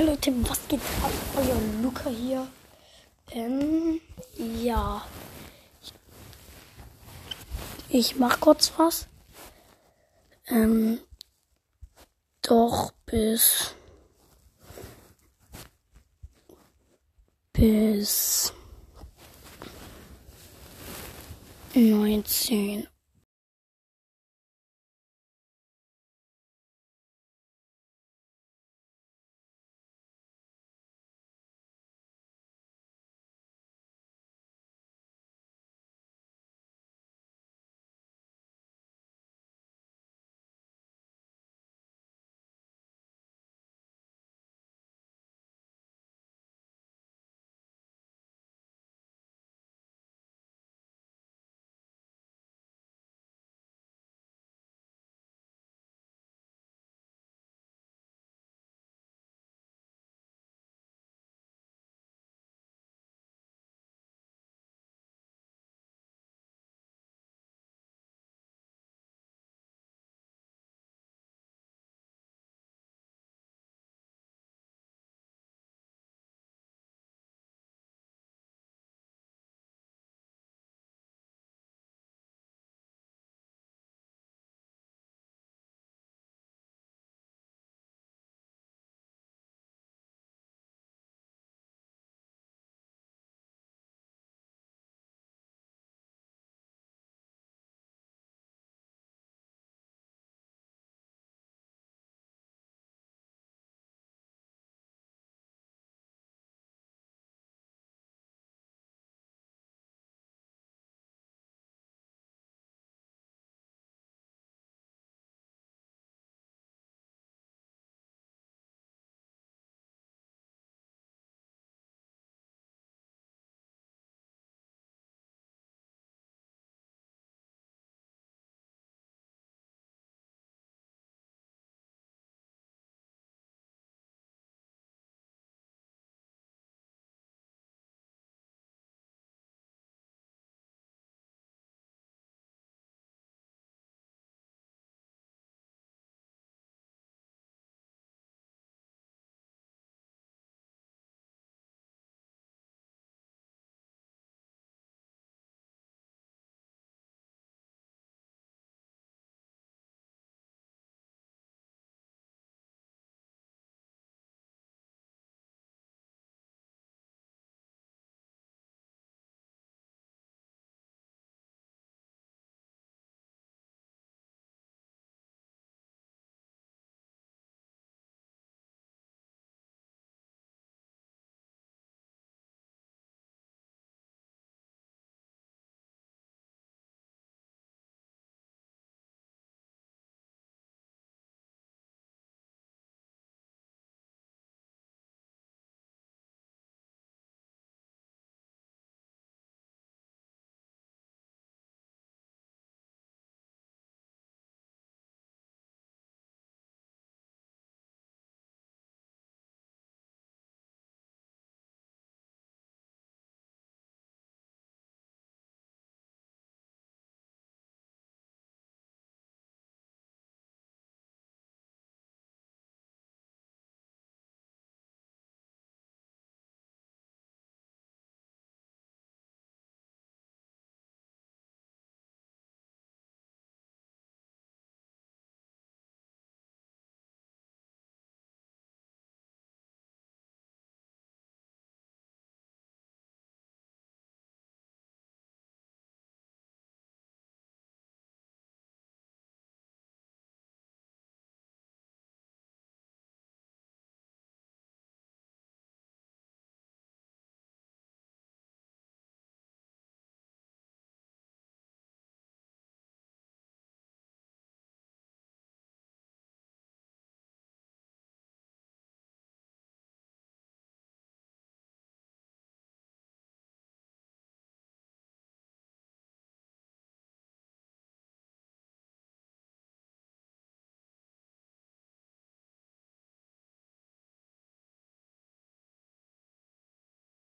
Hi Leute, was geht ab? Oh Euer Luca hier. Ähm, ja. Ich mach kurz was. Ähm, doch bis bis 19